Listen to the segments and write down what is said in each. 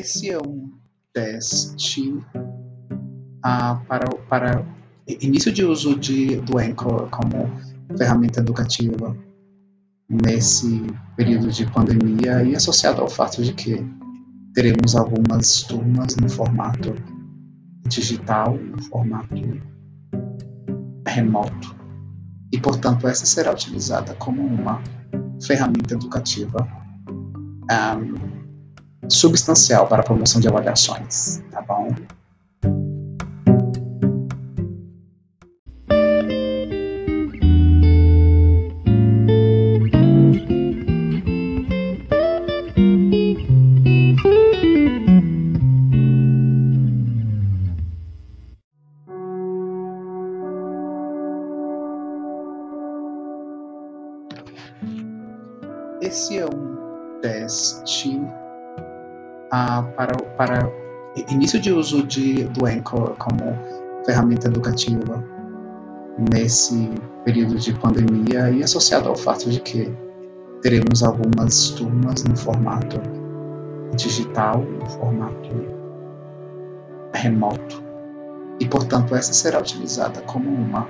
Esse é um teste ah, para, para início de uso de, do Anchor como ferramenta educativa nesse período de pandemia e associado ao fato de que teremos algumas turmas no formato digital, no formato remoto. E, portanto, essa será utilizada como uma ferramenta educativa um, substancial para a promoção de avaliações, tá bom? Esse é um teste ah, para, para início de uso de, do Anchor como ferramenta educativa nesse período de pandemia e associado ao fato de que teremos algumas turmas no formato digital, no formato remoto. E, portanto, essa será utilizada como uma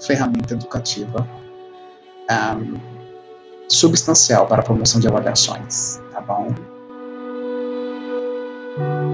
ferramenta educativa um, substancial para a promoção de avaliações, tá bom? Thank you.